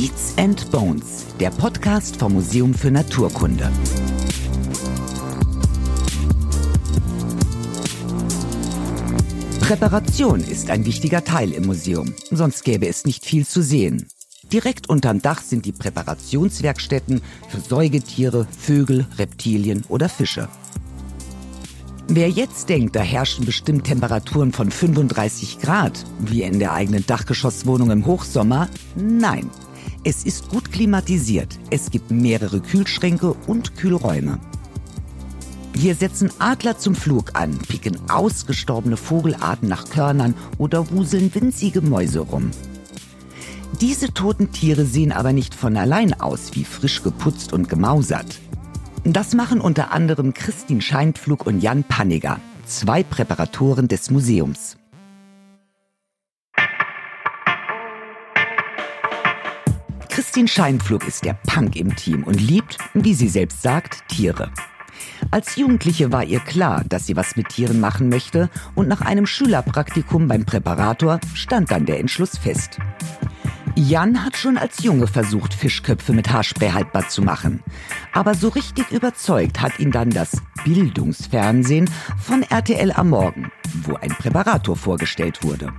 Beats and Bones, der Podcast vom Museum für Naturkunde. Präparation ist ein wichtiger Teil im Museum, sonst gäbe es nicht viel zu sehen. Direkt unterm Dach sind die Präparationswerkstätten für Säugetiere, Vögel, Reptilien oder Fische. Wer jetzt denkt, da herrschen bestimmt Temperaturen von 35 Grad, wie in der eigenen Dachgeschosswohnung im Hochsommer, nein. Es ist gut klimatisiert. Es gibt mehrere Kühlschränke und Kühlräume. Hier setzen Adler zum Flug an, picken ausgestorbene Vogelarten nach Körnern oder wuseln winzige Mäuse rum. Diese toten Tiere sehen aber nicht von allein aus wie frisch geputzt und gemausert. Das machen unter anderem Christine Scheinpflug und Jan Panniger, zwei Präparatoren des Museums. Christine Scheinpflug ist der Punk im Team und liebt, wie sie selbst sagt, Tiere. Als Jugendliche war ihr klar, dass sie was mit Tieren machen möchte und nach einem Schülerpraktikum beim Präparator stand dann der Entschluss fest. Jan hat schon als Junge versucht, Fischköpfe mit Haarspray haltbar zu machen. Aber so richtig überzeugt hat ihn dann das Bildungsfernsehen von RTL am Morgen, wo ein Präparator vorgestellt wurde.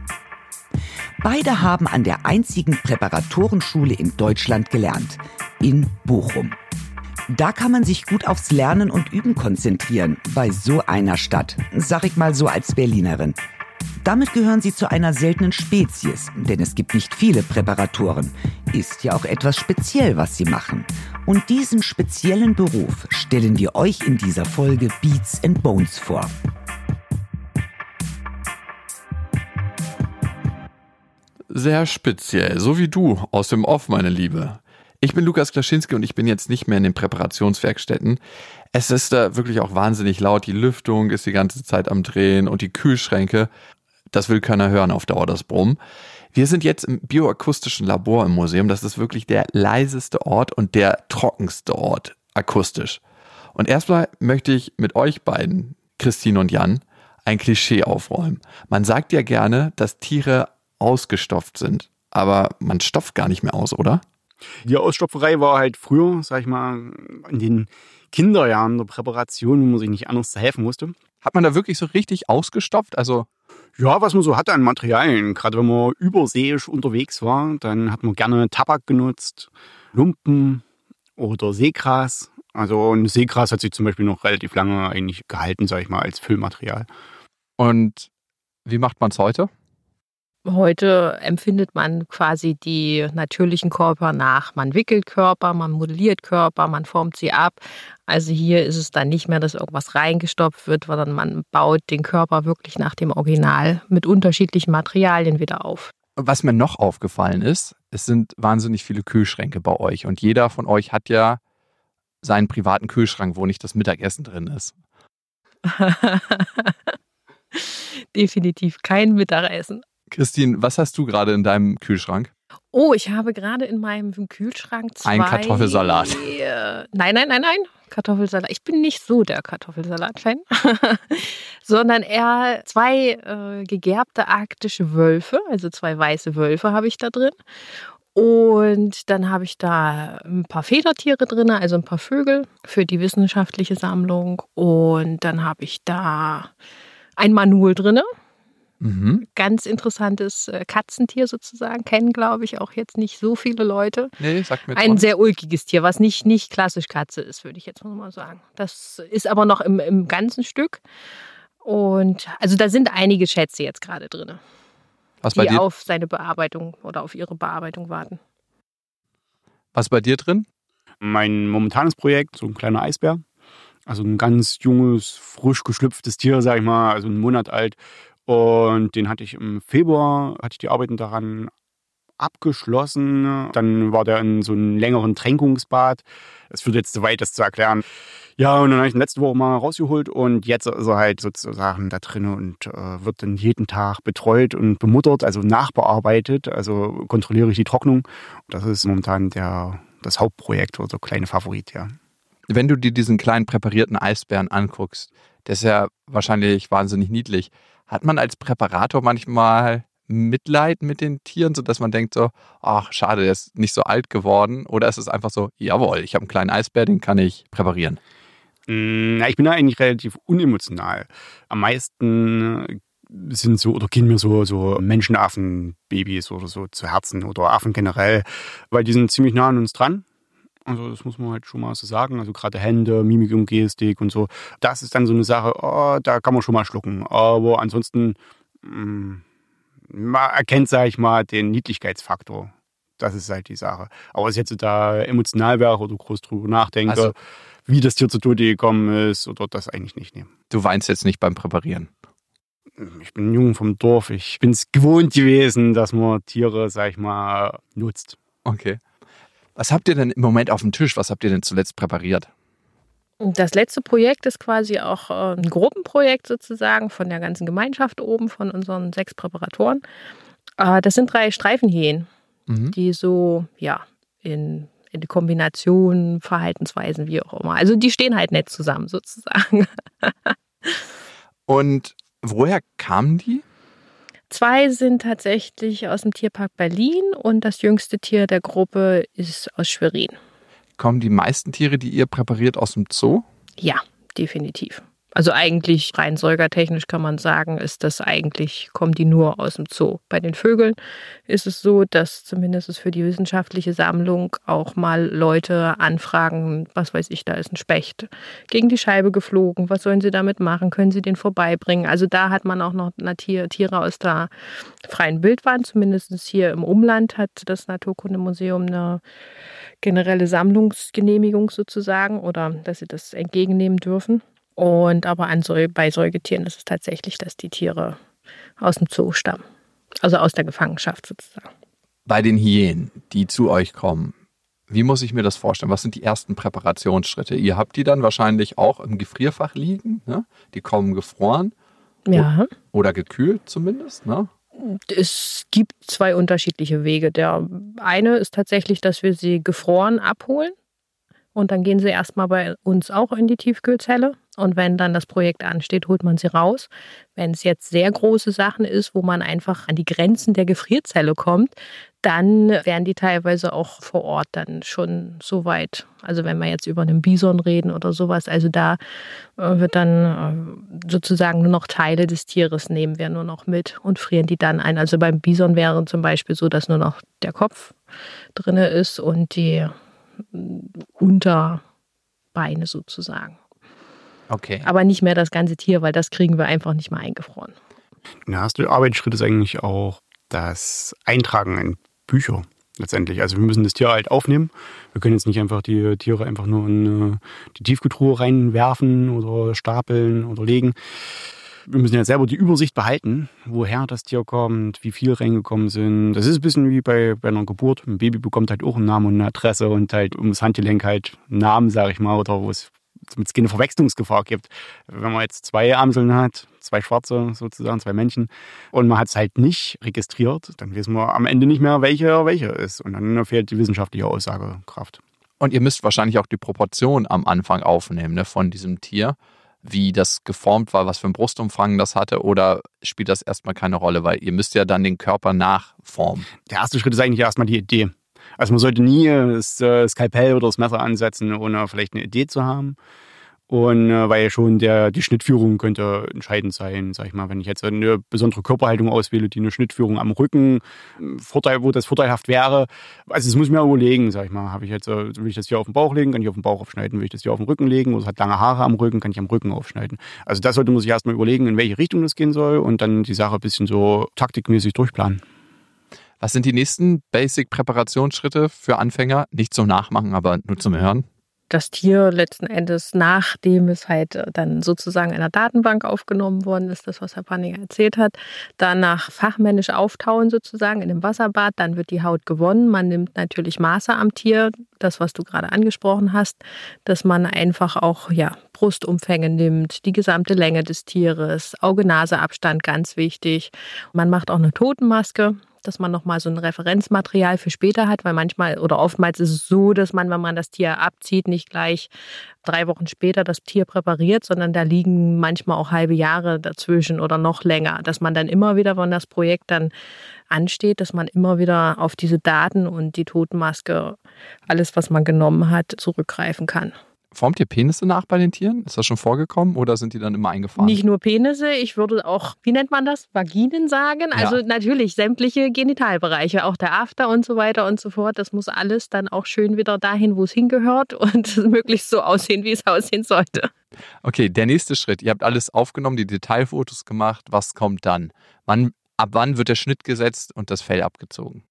Beide haben an der einzigen Präparatorenschule in Deutschland gelernt, in Bochum. Da kann man sich gut aufs Lernen und Üben konzentrieren, bei so einer Stadt, sag ich mal so als Berlinerin. Damit gehören sie zu einer seltenen Spezies, denn es gibt nicht viele Präparatoren. Ist ja auch etwas speziell, was sie machen. Und diesen speziellen Beruf stellen wir euch in dieser Folge Beats and Bones vor. Sehr speziell, so wie du aus dem Off, meine Liebe. Ich bin Lukas Klaschinski und ich bin jetzt nicht mehr in den Präparationswerkstätten. Es ist da wirklich auch wahnsinnig laut. Die Lüftung ist die ganze Zeit am Drehen und die Kühlschränke. Das will keiner hören auf Dauer, das Brummen. Wir sind jetzt im bioakustischen Labor im Museum. Das ist wirklich der leiseste Ort und der trockenste Ort akustisch. Und erstmal möchte ich mit euch beiden, Christine und Jan, ein Klischee aufräumen. Man sagt ja gerne, dass Tiere ausgestopft sind, aber man stopft gar nicht mehr aus, oder? Die Ausstopferei war halt früher, sag ich mal, in den Kinderjahren der Präparation, wo man sich nicht anders zu helfen musste. Hat man da wirklich so richtig ausgestopft? Also ja, was man so hatte an Materialien. Gerade wenn man überseeisch unterwegs war, dann hat man gerne Tabak genutzt, Lumpen oder Seegras. Also ein Seegras hat sich zum Beispiel noch relativ lange eigentlich gehalten, sag ich mal, als Füllmaterial. Und wie macht man es heute? Heute empfindet man quasi die natürlichen Körper nach. Man wickelt Körper, man modelliert Körper, man formt sie ab. Also hier ist es dann nicht mehr, dass irgendwas reingestopft wird, sondern man baut den Körper wirklich nach dem Original mit unterschiedlichen Materialien wieder auf. Was mir noch aufgefallen ist, es sind wahnsinnig viele Kühlschränke bei euch und jeder von euch hat ja seinen privaten Kühlschrank, wo nicht das Mittagessen drin ist. Definitiv kein Mittagessen. Christine, was hast du gerade in deinem Kühlschrank? Oh, ich habe gerade in meinem Kühlschrank zwei. Ein Kartoffelsalat. Äh, nein, nein, nein, nein. Kartoffelsalat. Ich bin nicht so der Kartoffelsalat-Fan, sondern eher zwei äh, gegerbte arktische Wölfe, also zwei weiße Wölfe habe ich da drin. Und dann habe ich da ein paar Federtiere drin, also ein paar Vögel für die wissenschaftliche Sammlung. Und dann habe ich da ein Manul drin, Mhm. Ganz interessantes äh, Katzentier sozusagen. Kennen, glaube ich, auch jetzt nicht so viele Leute. Nee, sagt mir Ein sehr ulkiges Tier, was nicht, nicht klassisch Katze ist, würde ich jetzt mal sagen. Das ist aber noch im, im ganzen Stück. Und also da sind einige Schätze jetzt gerade drin. Was die dir? auf seine Bearbeitung oder auf ihre Bearbeitung warten. Was bei dir drin? Mein momentanes Projekt, so ein kleiner Eisbär. Also ein ganz junges, frisch geschlüpftes Tier, sag ich mal, also einen Monat alt, und den hatte ich im Februar, hatte ich die Arbeiten daran abgeschlossen. Dann war der in so einem längeren Tränkungsbad. Es führt jetzt zu weit, das zu erklären. Ja, und dann habe ich ihn letzte Woche mal rausgeholt und jetzt ist er halt sozusagen da drin und äh, wird dann jeden Tag betreut und bemuttert, also nachbearbeitet. Also kontrolliere ich die Trocknung. Das ist momentan der, das Hauptprojekt oder so kleine Favorit, ja. Wenn du dir diesen kleinen präparierten Eisbären anguckst, der ist ja wahrscheinlich wahnsinnig niedlich. Hat man als Präparator manchmal Mitleid mit den Tieren, sodass man denkt so, ach schade, der ist nicht so alt geworden? Oder ist es einfach so, jawohl, ich habe einen kleinen Eisbär, den kann ich präparieren? Mm, na, ich bin da eigentlich relativ unemotional. Am meisten sind so oder gehen mir so, so Menschenaffen-Babys oder so zu Herzen oder Affen generell, weil die sind ziemlich nah an uns dran. Also das muss man halt schon mal so sagen. Also gerade Hände, Mimik und Gestik und so. Das ist dann so eine Sache, oh, da kann man schon mal schlucken. Aber ansonsten, mh, mm, man erkennt, sage ich mal, den Niedlichkeitsfaktor. Das ist halt die Sache. Aber was jetzt da emotional wäre oder groß drüber nachdenke, also, wie das Tier zu Tode gekommen ist oder das eigentlich nicht nehmen. Du weinst jetzt nicht beim Präparieren? Ich bin jung vom Dorf. Ich bin es gewohnt gewesen, dass man Tiere, sag ich mal, nutzt. Okay. Was habt ihr denn im Moment auf dem Tisch? Was habt ihr denn zuletzt präpariert? Das letzte Projekt ist quasi auch äh, ein Gruppenprojekt sozusagen von der ganzen Gemeinschaft oben, von unseren sechs Präparatoren. Äh, das sind drei Streifenhyänen, mhm. die so, ja, in, in Kombination, Verhaltensweisen, wie auch immer. Also die stehen halt nett zusammen sozusagen. Und woher kamen die? Zwei sind tatsächlich aus dem Tierpark Berlin und das jüngste Tier der Gruppe ist aus Schwerin. Kommen die meisten Tiere, die ihr präpariert, aus dem Zoo? Ja, definitiv. Also eigentlich rein säugertechnisch kann man sagen, ist das eigentlich, kommen die nur aus dem Zoo. Bei den Vögeln ist es so, dass zumindest für die wissenschaftliche Sammlung auch mal Leute anfragen, was weiß ich, da ist ein Specht gegen die Scheibe geflogen, was sollen sie damit machen, können sie den vorbeibringen. Also da hat man auch noch Tiere aus der freien Wildbahn, zumindest hier im Umland hat das Naturkundemuseum eine generelle Sammlungsgenehmigung sozusagen oder dass sie das entgegennehmen dürfen. Und aber an, bei Säugetieren ist es tatsächlich, dass die Tiere aus dem Zoo stammen. Also aus der Gefangenschaft sozusagen. Bei den Hyänen, die zu euch kommen, wie muss ich mir das vorstellen? Was sind die ersten Präparationsschritte? Ihr habt die dann wahrscheinlich auch im Gefrierfach liegen. Ne? Die kommen gefroren. Ja. Oder gekühlt zumindest. Ne? Es gibt zwei unterschiedliche Wege. Der eine ist tatsächlich, dass wir sie gefroren abholen. Und dann gehen sie erstmal bei uns auch in die Tiefkühlzelle. Und wenn dann das Projekt ansteht, holt man sie raus. Wenn es jetzt sehr große Sachen ist, wo man einfach an die Grenzen der Gefrierzelle kommt, dann werden die teilweise auch vor Ort dann schon so weit. Also wenn wir jetzt über einen Bison reden oder sowas, also da äh, wird dann äh, sozusagen nur noch Teile des Tieres nehmen wir nur noch mit und frieren die dann ein. Also beim Bison wäre zum Beispiel so, dass nur noch der Kopf drin ist und die Unterbeine sozusagen. Okay. Aber nicht mehr das ganze Tier, weil das kriegen wir einfach nicht mehr eingefroren. Der erste Arbeitsschritt ist eigentlich auch das Eintragen in Bücher letztendlich. Also wir müssen das Tier halt aufnehmen. Wir können jetzt nicht einfach die Tiere einfach nur in äh, die Tiefkühltruhe reinwerfen oder stapeln oder legen wir müssen ja selber die Übersicht behalten, woher das Tier kommt, wie viel reingekommen sind. Das ist ein bisschen wie bei, bei einer Geburt. Ein Baby bekommt halt auch einen Namen und eine Adresse und halt ums Handgelenk halt einen Namen, sage ich mal, oder wo es damit keine Verwechslungsgefahr gibt. Wenn man jetzt zwei Amseln hat, zwei Schwarze sozusagen, zwei Männchen, und man hat es halt nicht registriert, dann wissen wir am Ende nicht mehr, welcher welcher ist. Und dann fehlt die wissenschaftliche Aussagekraft. Und ihr müsst wahrscheinlich auch die Proportion am Anfang aufnehmen ne, von diesem Tier wie das geformt war, was für einen Brustumfang das hatte, oder spielt das erstmal keine Rolle, weil ihr müsst ja dann den Körper nachformen? Der erste Schritt ist eigentlich erstmal die Idee. Also man sollte nie das äh, Skalpell oder das Messer ansetzen, ohne vielleicht eine Idee zu haben. Und äh, weil ja schon der, die Schnittführung könnte entscheidend sein, sag ich mal, wenn ich jetzt eine besondere Körperhaltung auswähle, die eine Schnittführung am Rücken, äh, Vorteil, wo das vorteilhaft wäre. Also das muss ich mir überlegen, sag ich mal. Habe ich jetzt, äh, will ich das hier auf den Bauch legen, kann ich auf den Bauch aufschneiden, will ich das hier auf den Rücken legen, oder es hat lange Haare am Rücken, kann ich am Rücken aufschneiden. Also das sollte man sich erstmal überlegen, in welche Richtung das gehen soll und dann die Sache ein bisschen so taktikmäßig durchplanen. Was sind die nächsten Basic-Präparationsschritte für Anfänger? Nicht zum Nachmachen, aber nur zum Hören das Tier letzten Endes, nachdem es halt äh, dann sozusagen in einer Datenbank aufgenommen worden ist, das, was Herr Panninger erzählt hat, danach fachmännisch auftauen sozusagen in dem Wasserbad, dann wird die Haut gewonnen. Man nimmt natürlich Maße am Tier, das, was du gerade angesprochen hast, dass man einfach auch ja, Brustumfänge nimmt, die gesamte Länge des Tieres, Auge-Nase-Abstand, ganz wichtig. Man macht auch eine Totenmaske. Dass man nochmal so ein Referenzmaterial für später hat, weil manchmal oder oftmals ist es so, dass man, wenn man das Tier abzieht, nicht gleich drei Wochen später das Tier präpariert, sondern da liegen manchmal auch halbe Jahre dazwischen oder noch länger, dass man dann immer wieder, wenn das Projekt dann ansteht, dass man immer wieder auf diese Daten und die Totenmaske, alles, was man genommen hat, zurückgreifen kann. Formt ihr Penisse nach bei den Tieren? Ist das schon vorgekommen oder sind die dann immer eingefahren? Nicht nur Penisse, ich würde auch, wie nennt man das? Vaginen sagen. Also ja. natürlich sämtliche Genitalbereiche, auch der After und so weiter und so fort. Das muss alles dann auch schön wieder dahin, wo es hingehört und möglichst so aussehen, wie es aussehen sollte. Okay, der nächste Schritt. Ihr habt alles aufgenommen, die Detailfotos gemacht. Was kommt dann? Wann, ab wann wird der Schnitt gesetzt und das Fell abgezogen?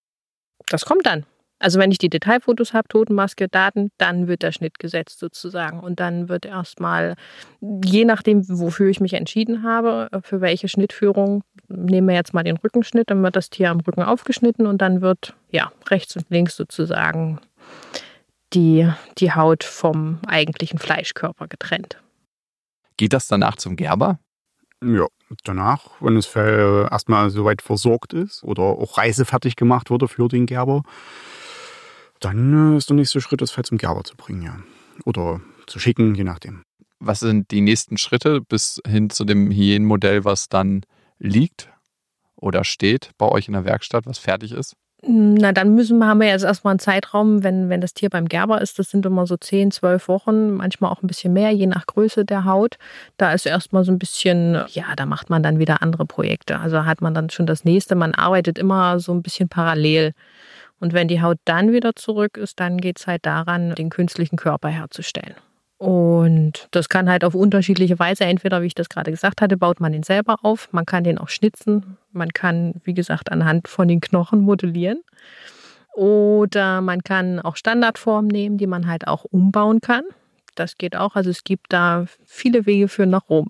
Das kommt dann. Also wenn ich die Detailfotos habe, Totenmaske, Daten, dann wird der Schnitt gesetzt sozusagen. Und dann wird erstmal, je nachdem, wofür ich mich entschieden habe, für welche Schnittführung, nehmen wir jetzt mal den Rückenschnitt, dann wird das Tier am Rücken aufgeschnitten und dann wird ja rechts und links sozusagen die, die Haut vom eigentlichen Fleischkörper getrennt. Geht das danach zum Gerber? Ja, danach, wenn das Fell erstmal soweit versorgt ist oder auch reisefertig gemacht wurde für den Gerber, dann äh, ist der nächste Schritt, das Fell zum Gerber zu bringen, ja. Oder zu schicken, je nachdem. Was sind die nächsten Schritte bis hin zu dem Hyänenmodell, was dann liegt oder steht bei euch in der Werkstatt, was fertig ist? Na, dann müssen, haben wir jetzt erstmal einen Zeitraum, wenn, wenn das Tier beim Gerber ist, das sind immer so 10, 12 Wochen, manchmal auch ein bisschen mehr, je nach Größe der Haut. Da ist erstmal so ein bisschen, ja, da macht man dann wieder andere Projekte. Also hat man dann schon das nächste. Man arbeitet immer so ein bisschen parallel. Und wenn die Haut dann wieder zurück ist, dann geht es halt daran, den künstlichen Körper herzustellen. Und das kann halt auf unterschiedliche Weise, entweder, wie ich das gerade gesagt hatte, baut man den selber auf, man kann den auch schnitzen, man kann, wie gesagt, anhand von den Knochen modellieren. Oder man kann auch Standardformen nehmen, die man halt auch umbauen kann. Das geht auch. Also es gibt da viele Wege für nach Rom.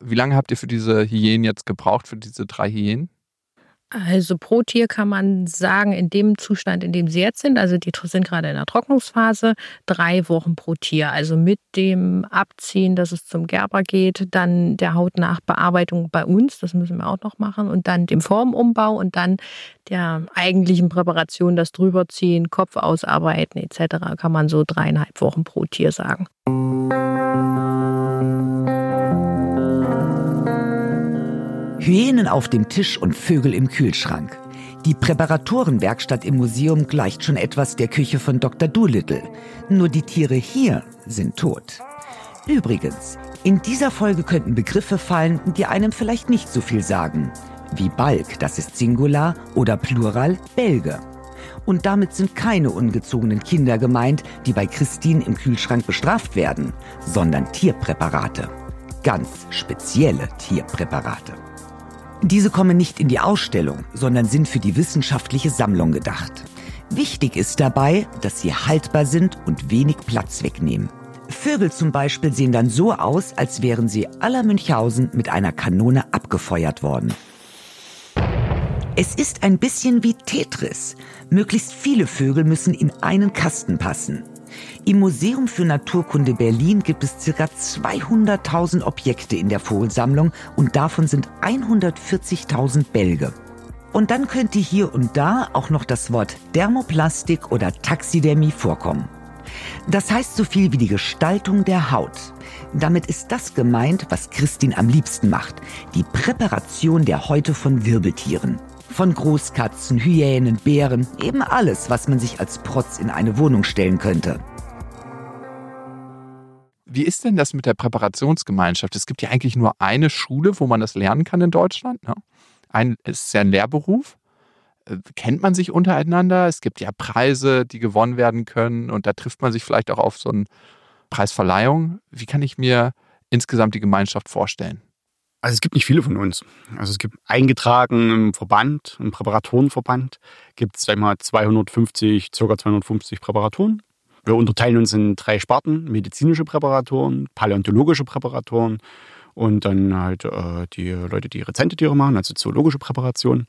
Wie lange habt ihr für diese Hyänen jetzt gebraucht, für diese drei Hyänen? Also pro Tier kann man sagen, in dem Zustand, in dem sie jetzt sind, also die sind gerade in der Trocknungsphase, drei Wochen pro Tier. Also mit dem Abziehen, dass es zum Gerber geht, dann der Hautnachbearbeitung bei uns, das müssen wir auch noch machen, und dann dem Formumbau und dann der eigentlichen Präparation, das drüberziehen, Kopf ausarbeiten etc., kann man so dreieinhalb Wochen pro Tier sagen. Hyänen auf dem Tisch und Vögel im Kühlschrank. Die Präparatorenwerkstatt im Museum gleicht schon etwas der Küche von Dr. Doolittle. Nur die Tiere hier sind tot. Übrigens, in dieser Folge könnten Begriffe fallen, die einem vielleicht nicht so viel sagen. Wie Balk, das ist Singular, oder Plural, Belge. Und damit sind keine ungezogenen Kinder gemeint, die bei Christine im Kühlschrank bestraft werden, sondern Tierpräparate. Ganz spezielle Tierpräparate. Diese kommen nicht in die Ausstellung, sondern sind für die wissenschaftliche Sammlung gedacht. Wichtig ist dabei, dass sie haltbar sind und wenig Platz wegnehmen. Vögel zum Beispiel sehen dann so aus, als wären sie aller Münchhausen mit einer Kanone abgefeuert worden. Es ist ein bisschen wie Tetris. Möglichst viele Vögel müssen in einen Kasten passen. Im Museum für Naturkunde Berlin gibt es ca. 200.000 Objekte in der Vogelsammlung und davon sind 140.000 Bälge. Und dann könnte hier und da auch noch das Wort Dermoplastik oder Taxidermie vorkommen. Das heißt so viel wie die Gestaltung der Haut. Damit ist das gemeint, was Christine am liebsten macht, die Präparation der Häute von Wirbeltieren. Von Großkatzen, Hyänen, Bären, eben alles, was man sich als Protz in eine Wohnung stellen könnte. Wie ist denn das mit der Präparationsgemeinschaft? Es gibt ja eigentlich nur eine Schule, wo man das lernen kann in Deutschland. Ne? Ein, es ist ja ein Lehrberuf. Äh, kennt man sich untereinander? Es gibt ja Preise, die gewonnen werden können und da trifft man sich vielleicht auch auf so eine Preisverleihung. Wie kann ich mir insgesamt die Gemeinschaft vorstellen? Also es gibt nicht viele von uns. Also es gibt eingetragen im Verband, im Präparatorenverband, gibt es einmal 250, circa 250 Präparatoren. Wir unterteilen uns in drei Sparten, medizinische Präparatoren, paläontologische Präparatoren und dann halt äh, die Leute, die Rezentetiere machen, also zoologische Präparationen.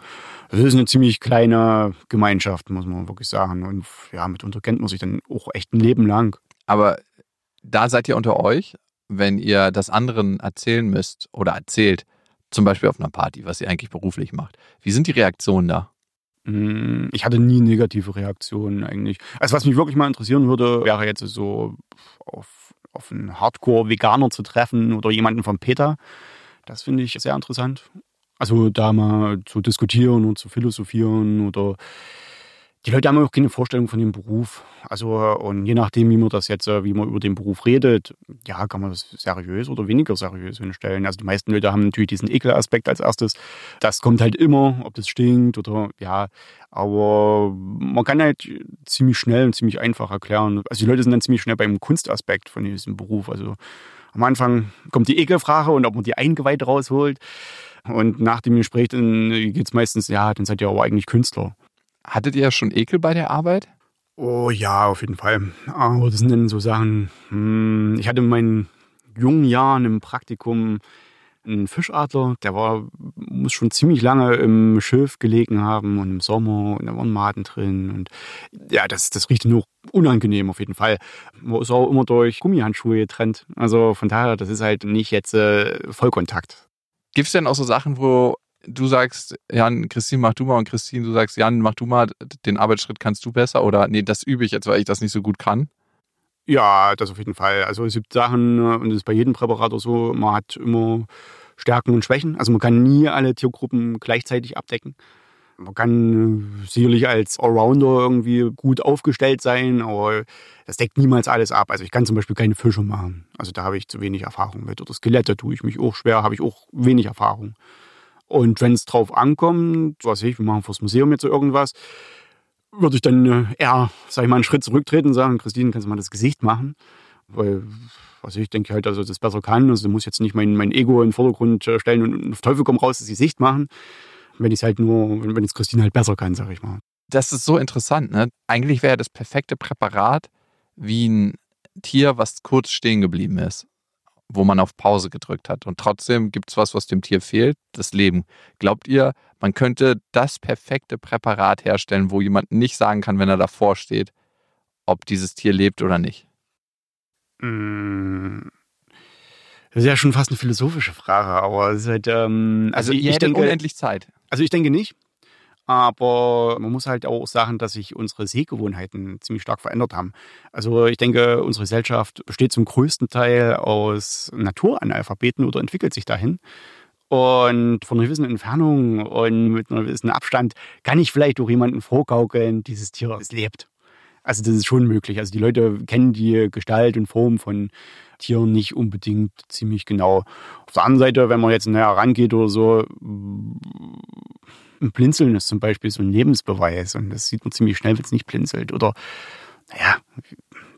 Das ist eine ziemlich kleine Gemeinschaft, muss man wirklich sagen. Und ja, mitunter kennt man sich dann auch echt ein Leben lang. Aber da seid ihr unter euch, wenn ihr das anderen erzählen müsst oder erzählt, zum Beispiel auf einer Party, was ihr eigentlich beruflich macht. Wie sind die Reaktionen da? Hm, ich hatte nie negative Reaktionen eigentlich. Also was mich wirklich mal interessieren würde, wäre jetzt so auf, auf einen Hardcore-Veganer zu treffen oder jemanden von PETA. Das finde ich sehr interessant. Also da mal zu diskutieren und zu philosophieren oder die Leute haben auch keine Vorstellung von dem Beruf. Also, und je nachdem, wie man das jetzt, äh, wie man über den Beruf redet, ja, kann man das seriös oder weniger seriös hinstellen. Also, die meisten Leute haben natürlich diesen Ekelaspekt als erstes. Das kommt halt immer, ob das stinkt oder, ja, aber man kann halt ziemlich schnell und ziemlich einfach erklären. Also, die Leute sind dann ziemlich schnell beim Kunstaspekt von diesem Beruf. Also, am Anfang kommt die Ekelfrage und ob man die Eingeweihte rausholt. Und nach dem Gespräch geht es meistens, ja, dann seid ihr aber eigentlich Künstler. Hattet ihr schon Ekel bei der Arbeit? Oh ja, auf jeden Fall. Aber das sind dann so Sachen. Hm, ich hatte in meinen jungen Jahren im Praktikum einen Fischadler, der war, muss schon ziemlich lange im Schilf gelegen haben und im Sommer und da waren Maden drin. Und ja, das, das riecht nur unangenehm auf jeden Fall. Man ist auch immer durch Gummihandschuhe getrennt. Also von daher, das ist halt nicht jetzt äh, Vollkontakt. Gibt es denn auch so Sachen, wo du sagst, Jan, Christine, mach du mal und Christine, du sagst, Jan, mach du mal, den Arbeitsschritt kannst du besser oder nee, das übe ich jetzt, weil ich das nicht so gut kann? Ja, das auf jeden Fall. Also es gibt Sachen, äh, und das ist bei jedem Präparator so, man hat immer Stärken und Schwächen. Also man kann nie alle Tiergruppen gleichzeitig abdecken. Man kann äh, sicherlich als Allrounder irgendwie gut aufgestellt sein, aber das deckt niemals alles ab. Also ich kann zum Beispiel keine Fische machen. Also da habe ich zu wenig Erfahrung mit. Oder Skelette tue ich mich auch schwer, habe ich auch wenig Erfahrung. Und wenn es drauf ankommt, was ich, wir machen fürs Museum jetzt so irgendwas, würde ich dann äh, eher, sag ich mal, einen Schritt zurücktreten und sagen, Christine, kannst du mal das Gesicht machen? Weil, was ich denke halt, ich das besser kann. Also du musst jetzt nicht mein, mein Ego in den Vordergrund äh, stellen und auf Teufel komm raus das Gesicht machen. Wenn ich es halt nur, wenn es Christine halt besser kann, sag ich mal. Das ist so interessant, ne? Eigentlich wäre das perfekte Präparat wie ein Tier, was kurz stehen geblieben ist wo man auf Pause gedrückt hat. Und trotzdem gibt es was, was dem Tier fehlt, das Leben. Glaubt ihr, man könnte das perfekte Präparat herstellen, wo jemand nicht sagen kann, wenn er davor steht, ob dieses Tier lebt oder nicht? Mm. Das ist ja schon fast eine philosophische Frage, aber es ist halt. Ähm, also, also ihr ich denke, unendlich Zeit. Also ich denke nicht. Aber man muss halt auch sagen, dass sich unsere Sehgewohnheiten ziemlich stark verändert haben. Also ich denke, unsere Gesellschaft besteht zum größten Teil aus Naturanalphabeten oder entwickelt sich dahin. Und von einer gewissen Entfernung und mit einem gewissen Abstand kann ich vielleicht auch jemanden vorgaukeln, dieses Tier lebt. Also das ist schon möglich. Also die Leute kennen die Gestalt und Form von Tieren nicht unbedingt ziemlich genau. Auf der anderen Seite, wenn man jetzt näher rangeht oder so, ein Blinzeln ist zum Beispiel so ein Lebensbeweis und das sieht man ziemlich schnell, wenn es nicht blinzelt. Oder, naja,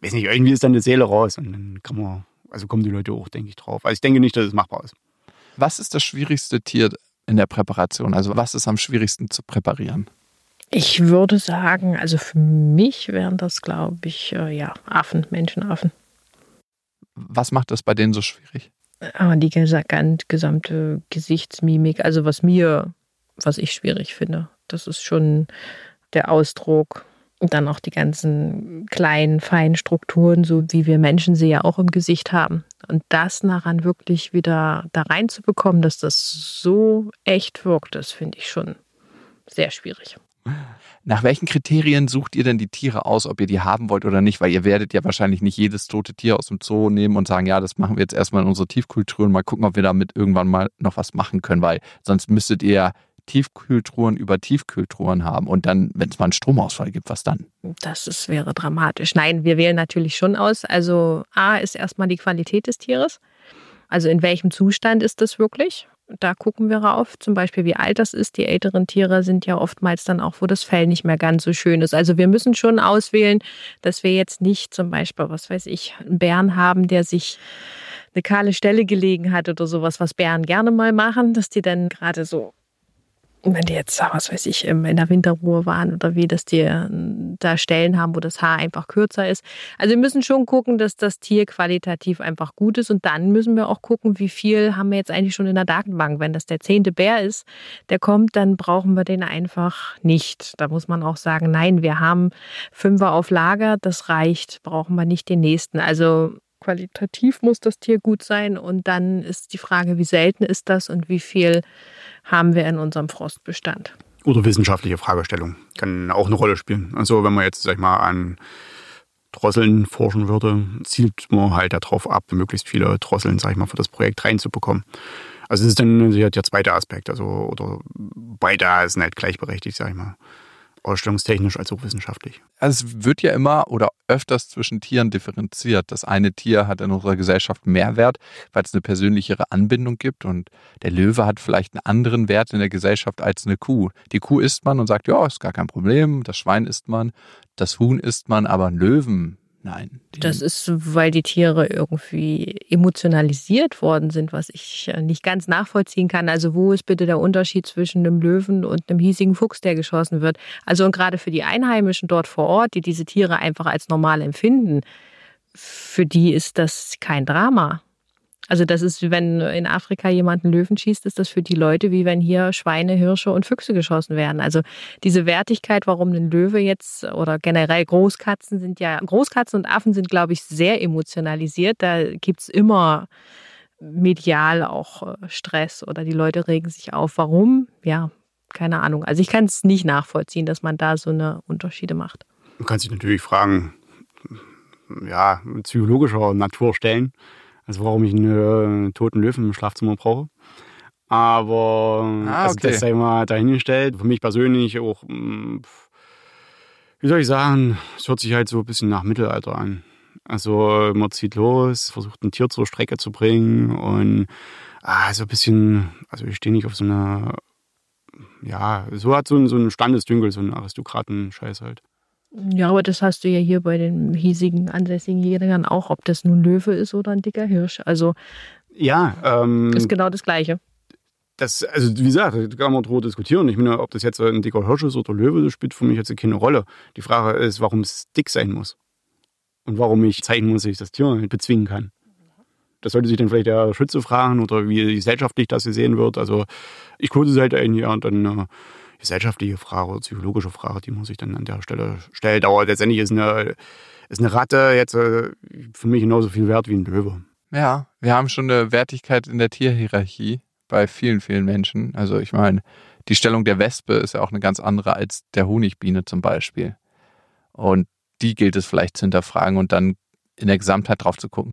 weiß nicht, irgendwie ist dann die Seele raus und dann kann man, also kommen die Leute auch, denke ich, drauf. Also ich denke nicht, dass es machbar ist. Was ist das schwierigste Tier in der Präparation? Also was ist am schwierigsten zu präparieren? Ich würde sagen, also für mich wären das, glaube ich, äh, ja, Affen, Menschenaffen. Was macht das bei denen so schwierig? Aber ah, die gesamte Gesichtsmimik, also was mir was ich schwierig finde. Das ist schon der Ausdruck. Und dann auch die ganzen kleinen, feinen Strukturen, so wie wir Menschen sie ja auch im Gesicht haben. Und das daran wirklich wieder da reinzubekommen, dass das so echt wirkt, das finde ich schon sehr schwierig. Nach welchen Kriterien sucht ihr denn die Tiere aus, ob ihr die haben wollt oder nicht? Weil ihr werdet ja wahrscheinlich nicht jedes tote Tier aus dem Zoo nehmen und sagen, ja, das machen wir jetzt erstmal in unsere Tiefkultur und mal gucken, ob wir damit irgendwann mal noch was machen können, weil sonst müsstet ihr Tiefkühltruhen über Tiefkühltruhen haben und dann, wenn es mal einen Stromausfall gibt, was dann? Das ist, wäre dramatisch. Nein, wir wählen natürlich schon aus. Also A ist erstmal die Qualität des Tieres. Also in welchem Zustand ist das wirklich? Da gucken wir rauf, zum Beispiel wie alt das ist. Die älteren Tiere sind ja oftmals dann auch, wo das Fell nicht mehr ganz so schön ist. Also wir müssen schon auswählen, dass wir jetzt nicht zum Beispiel, was weiß ich, einen Bären haben, der sich eine kahle Stelle gelegen hat oder sowas, was Bären gerne mal machen, dass die dann gerade so wenn die jetzt, was weiß ich, in der Winterruhe waren oder wie, dass die äh, da Stellen haben, wo das Haar einfach kürzer ist. Also wir müssen schon gucken, dass das Tier qualitativ einfach gut ist und dann müssen wir auch gucken, wie viel haben wir jetzt eigentlich schon in der Datenbank. Wenn das der zehnte Bär ist, der kommt, dann brauchen wir den einfach nicht. Da muss man auch sagen, nein, wir haben Fünfer auf Lager, das reicht, brauchen wir nicht den nächsten. Also qualitativ muss das Tier gut sein und dann ist die Frage, wie selten ist das und wie viel haben wir in unserem Frostbestand. Oder wissenschaftliche Fragestellung kann auch eine Rolle spielen. Also wenn man jetzt, sag ich mal, an Drosseln forschen würde, zielt man halt darauf ab, möglichst viele Drosseln, sag ich mal, für das Projekt reinzubekommen. Also das ist dann der zweite Aspekt. Also, oder beide sind halt gleichberechtigt, sag ich mal ausstellungstechnisch als auch wissenschaftlich. Also es wird ja immer oder öfters zwischen Tieren differenziert. Das eine Tier hat in unserer Gesellschaft mehr Wert, weil es eine persönlichere Anbindung gibt und der Löwe hat vielleicht einen anderen Wert in der Gesellschaft als eine Kuh. Die Kuh isst man und sagt, ja, ist gar kein Problem, das Schwein isst man, das Huhn isst man, aber ein Löwen Nein. Das ist, weil die Tiere irgendwie emotionalisiert worden sind, was ich äh, nicht ganz nachvollziehen kann. Also wo ist bitte der Unterschied zwischen einem Löwen und einem hiesigen Fuchs, der geschossen wird? Also und gerade für die Einheimischen dort vor Ort, die diese Tiere einfach als normal empfinden, für die ist das kein Drama. Also das ist, wenn in Afrika jemand einen Löwen schießt, ist das für die Leute wie wenn hier Schweine, Hirsche und Füchse geschossen werden. Also diese Wertigkeit, warum ein Löwe jetzt oder generell Großkatzen sind ja, Großkatzen und Affen sind, glaube ich, sehr emotionalisiert. Da gibt's immer medial auch äh, Stress oder die Leute regen sich auf. Warum? Ja, keine Ahnung. Also ich kann es nicht nachvollziehen, dass man da so eine Unterschiede macht. Man kann sich natürlich Fragen ja, psychologischer Natur stellen. Also warum ich einen äh, toten Löwen im Schlafzimmer brauche. Aber ah, also das sei mal dahingestellt. Für mich persönlich auch, mm, wie soll ich sagen, es hört sich halt so ein bisschen nach Mittelalter an. Also man zieht los, versucht ein Tier zur Strecke zu bringen und ah, so ein bisschen, also ich stehe nicht auf so eine, ja, so hat so ein, so ein Standesdünkel, so ein Aristokraten-Scheiß halt. Ja, aber das hast du ja hier bei den hiesigen ansässigen Jägern auch, ob das nun Löwe ist oder ein dicker Hirsch. Also ja, ähm, ist genau das Gleiche. Das, also wie gesagt, da kann man drüber diskutieren. Ich meine, ob das jetzt ein dicker Hirsch ist oder Löwe, das spielt für mich jetzt keine Rolle. Die Frage ist, warum es dick sein muss. Und warum ich zeigen muss, dass ich das Tier bezwingen kann. Das sollte sich dann vielleicht der Schütze fragen oder wie gesellschaftlich das gesehen wird. Also ich quote es halt ein Jahr und dann äh, gesellschaftliche Frage oder psychologische Frage, die man sich dann an der Stelle stellt. Aber letztendlich ist eine, ist eine Ratte jetzt äh, für mich genauso viel wert wie ein Löwe. Ja, wir haben schon eine Wertigkeit in der Tierhierarchie bei vielen, vielen Menschen. Also ich meine, die Stellung der Wespe ist ja auch eine ganz andere als der Honigbiene zum Beispiel. Und die gilt es vielleicht zu hinterfragen und dann in der Gesamtheit drauf zu gucken.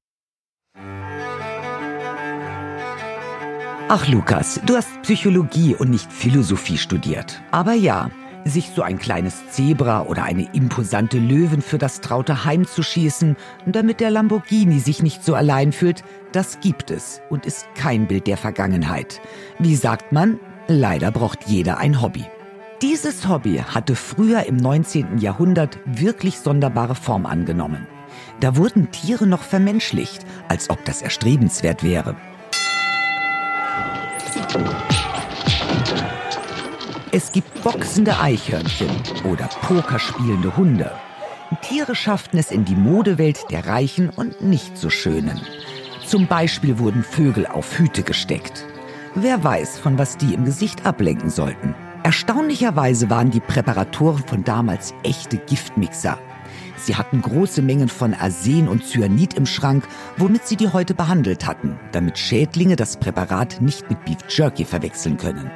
Ach Lukas, du hast Psychologie und nicht Philosophie studiert. Aber ja, sich so ein kleines Zebra oder eine imposante Löwen für das traute Heim zu schießen, damit der Lamborghini sich nicht so allein fühlt, das gibt es und ist kein Bild der Vergangenheit. Wie sagt man? Leider braucht jeder ein Hobby. Dieses Hobby hatte früher im 19. Jahrhundert wirklich sonderbare Form angenommen. Da wurden Tiere noch vermenschlicht, als ob das erstrebenswert wäre. Es gibt boxende Eichhörnchen oder pokerspielende Hunde. Tiere schafften es in die Modewelt der Reichen und nicht so Schönen. Zum Beispiel wurden Vögel auf Hüte gesteckt. Wer weiß, von was die im Gesicht ablenken sollten. Erstaunlicherweise waren die Präparatoren von damals echte Giftmixer. Sie hatten große Mengen von Arsen und Cyanid im Schrank, womit sie die heute behandelt hatten, damit Schädlinge das Präparat nicht mit Beef Jerky verwechseln können.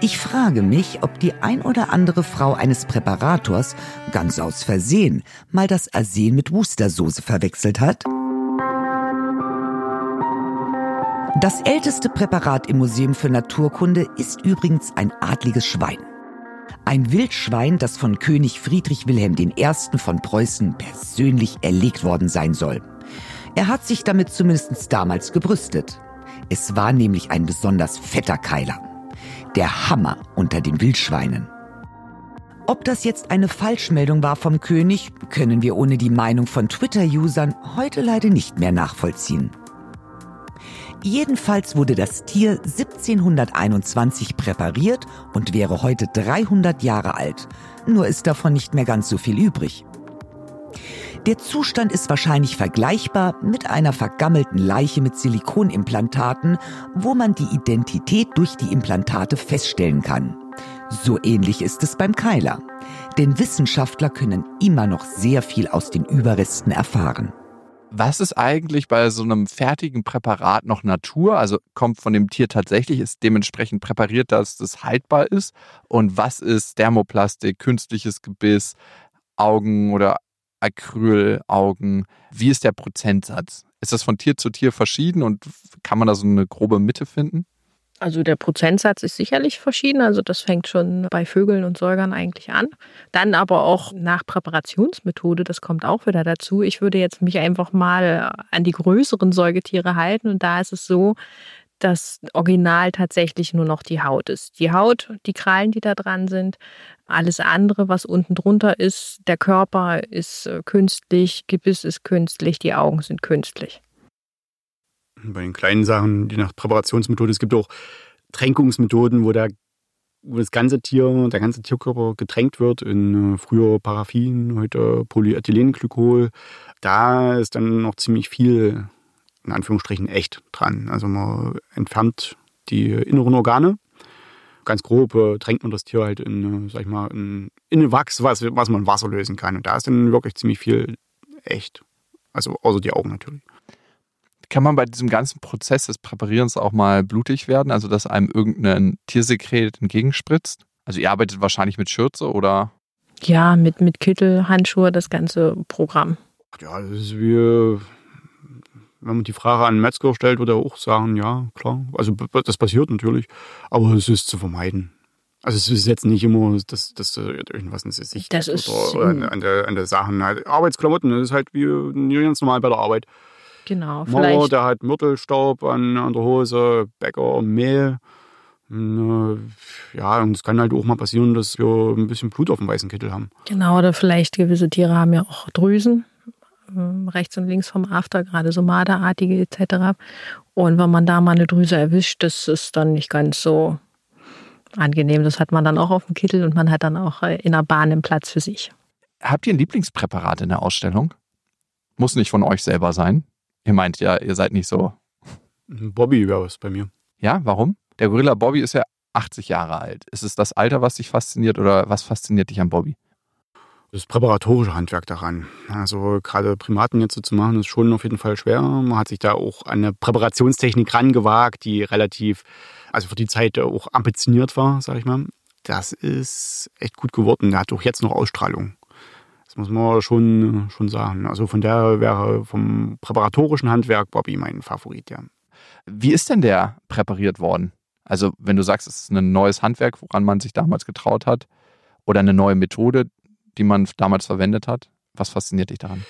Ich frage mich, ob die ein oder andere Frau eines Präparators ganz aus Versehen mal das Arsen mit Wustersoße verwechselt hat. Das älteste Präparat im Museum für Naturkunde ist übrigens ein adliges Schwein. Ein Wildschwein, das von König Friedrich Wilhelm I. von Preußen persönlich erlegt worden sein soll. Er hat sich damit zumindest damals gebrüstet. Es war nämlich ein besonders fetter Keiler. Der Hammer unter den Wildschweinen. Ob das jetzt eine Falschmeldung war vom König, können wir ohne die Meinung von Twitter-Usern heute leider nicht mehr nachvollziehen. Jedenfalls wurde das Tier 1721 präpariert und wäre heute 300 Jahre alt. Nur ist davon nicht mehr ganz so viel übrig. Der Zustand ist wahrscheinlich vergleichbar mit einer vergammelten Leiche mit Silikonimplantaten, wo man die Identität durch die Implantate feststellen kann. So ähnlich ist es beim Keiler. Denn Wissenschaftler können immer noch sehr viel aus den Überresten erfahren. Was ist eigentlich bei so einem fertigen Präparat noch Natur? Also kommt von dem Tier tatsächlich, ist dementsprechend präpariert, dass das haltbar ist? Und was ist Thermoplastik, künstliches Gebiss, Augen oder Acrylaugen? Wie ist der Prozentsatz? Ist das von Tier zu Tier verschieden und kann man da so eine grobe Mitte finden? Also der Prozentsatz ist sicherlich verschieden. Also das fängt schon bei Vögeln und Säugern eigentlich an. Dann aber auch nach Präparationsmethode, das kommt auch wieder dazu. Ich würde jetzt mich einfach mal an die größeren Säugetiere halten und da ist es so, dass original tatsächlich nur noch die Haut ist. Die Haut, die Krallen, die da dran sind, alles andere, was unten drunter ist, der Körper ist äh, künstlich, Gebiss ist künstlich, die Augen sind künstlich bei den kleinen Sachen, die nach Präparationsmethode, es gibt auch Tränkungsmethoden, wo, der, wo das ganze Tier, der ganze Tierkörper getränkt wird in äh, früher Paraffin, heute Polyethylenglykol. Da ist dann noch ziemlich viel, in Anführungsstrichen, echt dran. Also man entfernt die inneren Organe. Ganz grob äh, tränkt man das Tier halt in, äh, sag ich mal, in, in Wachs, was, was man Wasser lösen kann. Und da ist dann wirklich ziemlich viel echt. Also außer die Augen natürlich. Kann man bei diesem ganzen Prozess des Präparierens auch mal blutig werden, also dass einem irgendein Tiersekret entgegenspritzt? Also ihr arbeitet wahrscheinlich mit Schürze oder? Ja, mit, mit Kittel, Handschuhe, das ganze Programm. Ja, das ist wie, wenn man die Frage an einen Metzger stellt, würde er auch sagen, ja, klar. Also das passiert natürlich, aber es ist zu vermeiden. Also es ist jetzt nicht immer, dass, dass irgendwas in sich das ist, oder, oder an, der, an der Sachen. Arbeitsklamotten, das ist halt wie ganz normal bei der Arbeit. Genau, Mauer, der hat Mörtelstaub an, an der Hose, Bäcker, Mehl. Äh, ja, und es kann halt auch mal passieren, dass wir ein bisschen Blut auf dem weißen Kittel haben. Genau, oder vielleicht gewisse Tiere haben ja auch Drüsen, ähm, rechts und links vom After, gerade so Marderartige etc. Und wenn man da mal eine Drüse erwischt, das ist dann nicht ganz so angenehm. Das hat man dann auch auf dem Kittel und man hat dann auch äh, in der Bahn einen Platz für sich. Habt ihr ein Lieblingspräparat in der Ausstellung? Muss nicht von euch selber sein. Ihr meint ja, ihr seid nicht so. Bobby wäre was bei mir. Ja, warum? Der Gorilla Bobby ist ja 80 Jahre alt. Ist es das Alter, was dich fasziniert oder was fasziniert dich an Bobby? Das präparatorische Handwerk daran. Also gerade Primaten jetzt so zu machen, ist schon auf jeden Fall schwer. Man hat sich da auch an eine Präparationstechnik rangewagt, die relativ, also für die Zeit auch ambitioniert war, sag ich mal. Das ist echt gut geworden. Der hat auch jetzt noch Ausstrahlung. Das muss man schon, schon sagen. Also von der wäre vom präparatorischen Handwerk Bobby mein Favorit, ja. Wie ist denn der präpariert worden? Also, wenn du sagst, es ist ein neues Handwerk, woran man sich damals getraut hat, oder eine neue Methode, die man damals verwendet hat, was fasziniert dich daran?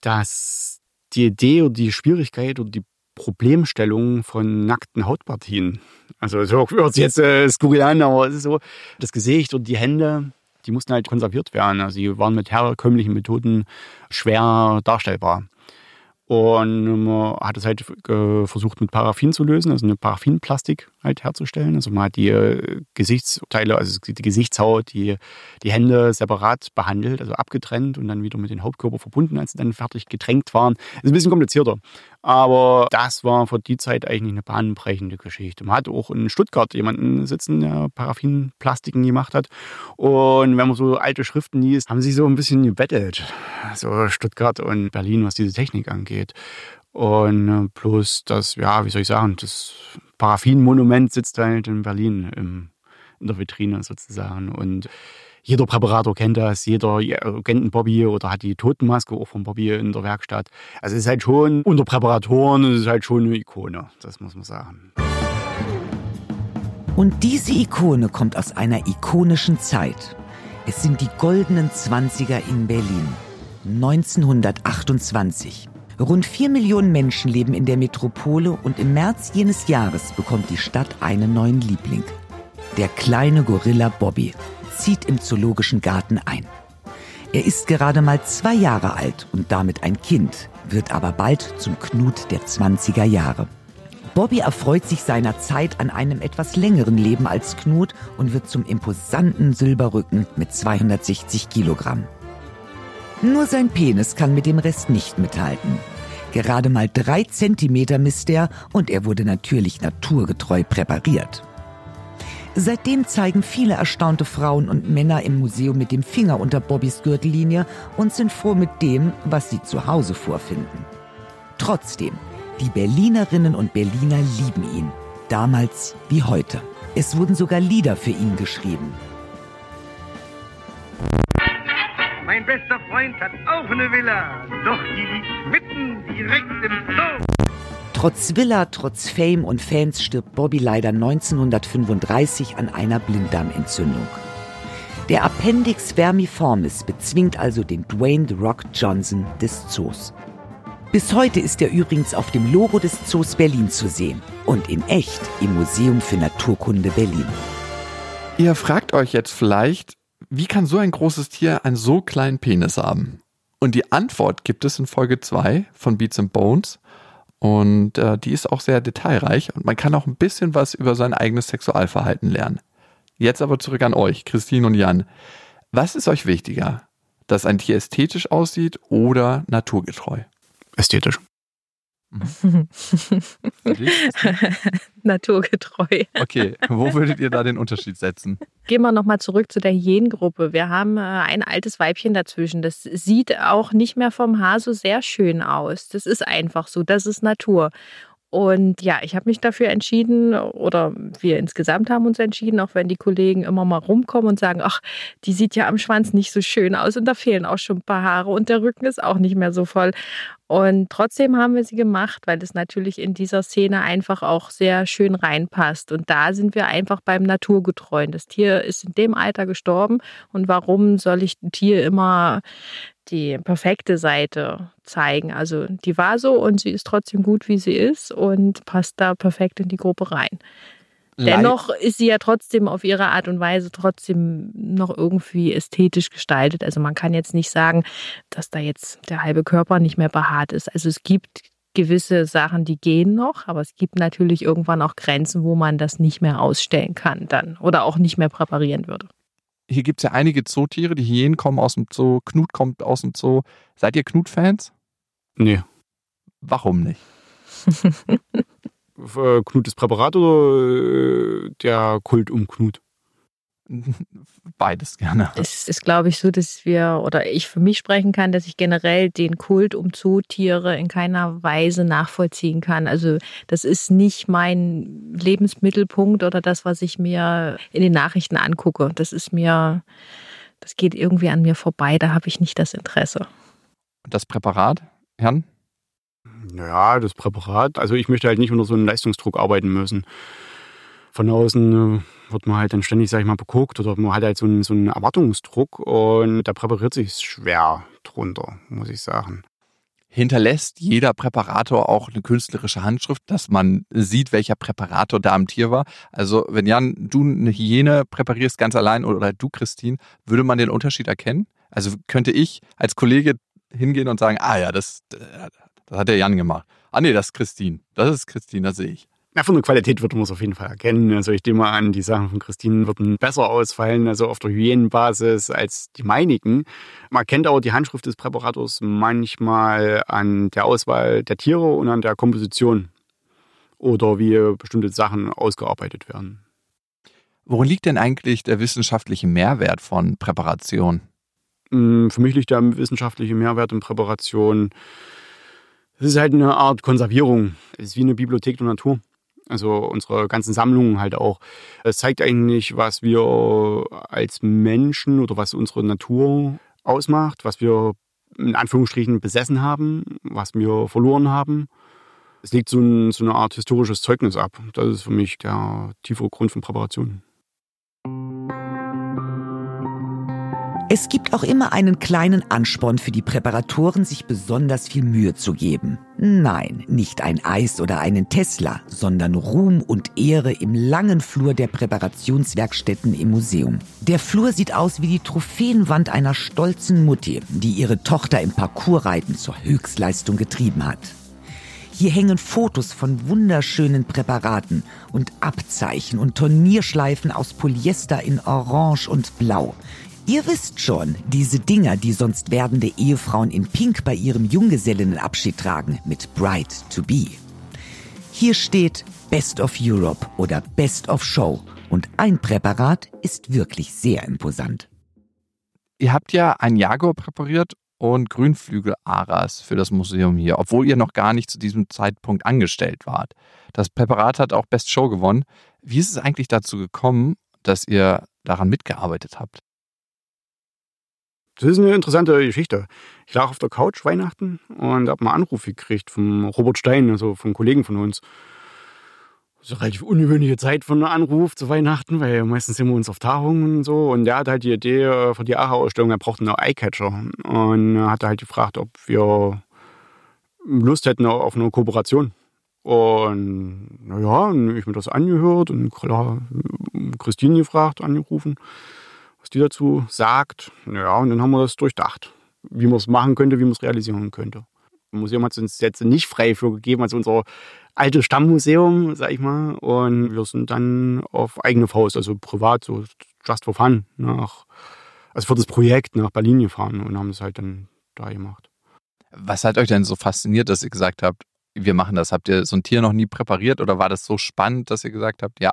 Dass die Idee oder die Schwierigkeit oder die Problemstellung von nackten Hautpartien. Also, so hört sich jetzt äh, skurril an, aber es ist so, das Gesicht und die Hände, die mussten halt konserviert werden. Also sie waren mit herkömmlichen Methoden schwer darstellbar. Und man hat es halt äh, versucht mit Paraffin zu lösen, also eine Paraffinplastik halt herzustellen. Also man hat die äh, Gesichtsteile, also die Gesichtshaut, die, die Hände separat behandelt, also abgetrennt und dann wieder mit dem Hauptkörper verbunden, als sie dann fertig getränkt waren. Ist ein bisschen komplizierter. Aber das war für die Zeit eigentlich eine bahnbrechende Geschichte. Man hat auch in Stuttgart jemanden sitzen, der Paraffinplastiken gemacht hat. Und wenn man so alte Schriften liest, haben sie so ein bisschen gebettelt. So Stuttgart und Berlin, was diese Technik angeht. Und äh, plus das, ja, wie soll ich sagen, das Paraffin-Monument sitzt halt in Berlin im, in der Vitrine sozusagen. Und jeder Präparator kennt das, jeder kennt Bobby oder hat die Totenmaske auch von Bobby in der Werkstatt. Also es ist halt schon unter Präparatoren, es ist halt schon eine Ikone, das muss man sagen. Und diese Ikone kommt aus einer ikonischen Zeit. Es sind die goldenen Zwanziger in Berlin. 1928. Rund vier Millionen Menschen leben in der Metropole und im März jenes Jahres bekommt die Stadt einen neuen Liebling. Der kleine Gorilla Bobby zieht im Zoologischen Garten ein. Er ist gerade mal zwei Jahre alt und damit ein Kind, wird aber bald zum Knut der 20er Jahre. Bobby erfreut sich seiner Zeit an einem etwas längeren Leben als Knut und wird zum imposanten Silberrücken mit 260 Kilogramm. Nur sein Penis kann mit dem Rest nicht mithalten. Gerade mal drei Zentimeter misst er und er wurde natürlich naturgetreu präpariert. Seitdem zeigen viele erstaunte Frauen und Männer im Museum mit dem Finger unter Bobbys Gürtellinie und sind froh mit dem, was sie zu Hause vorfinden. Trotzdem, die Berlinerinnen und Berliner lieben ihn. Damals wie heute. Es wurden sogar Lieder für ihn geschrieben. Mein bester Freund hat auch eine Villa, doch die liegt mitten direkt im. Trotz Villa, trotz Fame und Fans stirbt Bobby leider 1935 an einer Blinddarmentzündung. Der Appendix vermiformis bezwingt also den Dwayne The Rock Johnson des Zoos. Bis heute ist er übrigens auf dem Logo des Zoos Berlin zu sehen und in echt im Museum für Naturkunde Berlin. Ihr fragt euch jetzt vielleicht, wie kann so ein großes Tier einen so kleinen Penis haben? Und die Antwort gibt es in Folge 2 von Beats and Bones. Und äh, die ist auch sehr detailreich und man kann auch ein bisschen was über sein eigenes Sexualverhalten lernen. Jetzt aber zurück an euch, Christine und Jan. Was ist euch wichtiger? Dass ein Tier ästhetisch aussieht oder naturgetreu? Ästhetisch. Naturgetreu. Okay, wo würdet ihr da den Unterschied setzen? Gehen wir nochmal zurück zu der Hyänengruppe. Wir haben äh, ein altes Weibchen dazwischen. Das sieht auch nicht mehr vom Haar so sehr schön aus. Das ist einfach so. Das ist Natur. Und ja, ich habe mich dafür entschieden, oder wir insgesamt haben uns entschieden, auch wenn die Kollegen immer mal rumkommen und sagen, ach, die sieht ja am Schwanz nicht so schön aus und da fehlen auch schon ein paar Haare und der Rücken ist auch nicht mehr so voll. Und trotzdem haben wir sie gemacht, weil es natürlich in dieser Szene einfach auch sehr schön reinpasst. Und da sind wir einfach beim Naturgetreuen. Das Tier ist in dem Alter gestorben. Und warum soll ich ein Tier immer die perfekte Seite zeigen? Also die war so und sie ist trotzdem gut, wie sie ist und passt da perfekt in die Gruppe rein. Dennoch ist sie ja trotzdem auf ihre Art und Weise trotzdem noch irgendwie ästhetisch gestaltet. Also man kann jetzt nicht sagen, dass da jetzt der halbe Körper nicht mehr behaart ist. Also es gibt gewisse Sachen, die gehen noch, aber es gibt natürlich irgendwann auch Grenzen, wo man das nicht mehr ausstellen kann dann oder auch nicht mehr präparieren würde. Hier gibt es ja einige Zootiere, die Hyänen kommen aus dem Zoo, Knut kommt aus dem Zoo. Seid ihr Knut-Fans? Nee. Warum nicht? Äh, Knut das Präparat oder äh, der Kult um Knut? Beides gerne. Es ist, glaube ich, so, dass wir oder ich für mich sprechen kann, dass ich generell den Kult um Zootiere in keiner Weise nachvollziehen kann. Also das ist nicht mein Lebensmittelpunkt oder das, was ich mir in den Nachrichten angucke. Das ist mir, das geht irgendwie an mir vorbei. Da habe ich nicht das Interesse. Das Präparat, Herrn? Naja, das Präparat. Also ich möchte halt nicht unter so einem Leistungsdruck arbeiten müssen. Von außen äh, wird man halt dann ständig, sag ich mal, beguckt oder man hat halt so einen, so einen Erwartungsdruck und da präpariert sich schwer drunter, muss ich sagen. Hinterlässt jeder Präparator auch eine künstlerische Handschrift, dass man sieht, welcher Präparator da am Tier war? Also, wenn Jan, du eine Hyäne präparierst ganz allein oder du, Christine, würde man den Unterschied erkennen? Also könnte ich als Kollege hingehen und sagen, ah ja, das, das hat der Jan gemacht. Ah nee, das ist Christine. Das ist Christine, das sehe ich. Na, von der Qualität würde man es auf jeden Fall erkennen. Also ich nehme mal an, die Sachen von Christine würden besser ausfallen, also auf der Hyänenbasis als die meinigen. Man kennt aber die Handschrift des Präparators manchmal an der Auswahl der Tiere und an der Komposition oder wie bestimmte Sachen ausgearbeitet werden. Worin liegt denn eigentlich der wissenschaftliche Mehrwert von Präparation? Hm, für mich liegt der wissenschaftliche Mehrwert in Präparation es ist halt eine Art Konservierung. Es ist wie eine Bibliothek der Natur. Also unsere ganzen Sammlungen halt auch. Es zeigt eigentlich, was wir als Menschen oder was unsere Natur ausmacht, was wir in Anführungsstrichen besessen haben, was wir verloren haben. Es legt so, ein, so eine Art historisches Zeugnis ab. Das ist für mich der tiefere Grund von Präparation. Es gibt auch immer einen kleinen Ansporn für die Präparatoren, sich besonders viel Mühe zu geben. Nein, nicht ein Eis oder einen Tesla, sondern Ruhm und Ehre im langen Flur der Präparationswerkstätten im Museum. Der Flur sieht aus wie die Trophäenwand einer stolzen Mutti, die ihre Tochter im Parcoursreiten zur Höchstleistung getrieben hat. Hier hängen Fotos von wunderschönen Präparaten und Abzeichen und Turnierschleifen aus Polyester in Orange und Blau, Ihr wisst schon, diese Dinger, die sonst werdende Ehefrauen in Pink bei ihrem Junggesellinnenabschied tragen, mit Bride to Be. Hier steht Best of Europe oder Best of Show und ein Präparat ist wirklich sehr imposant. Ihr habt ja ein Jaguar präpariert und Grünflügel-Aras für das Museum hier, obwohl ihr noch gar nicht zu diesem Zeitpunkt angestellt wart. Das Präparat hat auch Best Show gewonnen. Wie ist es eigentlich dazu gekommen, dass ihr daran mitgearbeitet habt? Das ist eine interessante Geschichte. Ich lag auf der Couch Weihnachten und habe einen Anruf gekriegt vom Robert Stein, also vom Kollegen von uns. Das ist eine relativ ungewöhnliche Zeit von einem Anruf zu Weihnachten, weil meistens sind wir uns auf Tagungen und so. Und der hat halt die Idee äh, für die AHA-Ausstellung, er braucht einen Eyecatcher. Und er hat halt gefragt, ob wir Lust hätten auf eine Kooperation. Und naja, ich mir das angehört und klar, Christine gefragt, angerufen was die dazu sagt. Ja, und dann haben wir das durchdacht, wie man es machen könnte, wie man es realisieren könnte. Das Museum hat es uns jetzt nicht frei für gegeben, also unser altes Stammmuseum, sag ich mal. Und wir sind dann auf eigene Faust, also privat, so just for fun, nach, also für das Projekt nach Berlin gefahren und haben es halt dann da gemacht. Was hat euch denn so fasziniert, dass ihr gesagt habt, wir machen das? Habt ihr so ein Tier noch nie präpariert oder war das so spannend, dass ihr gesagt habt, ja?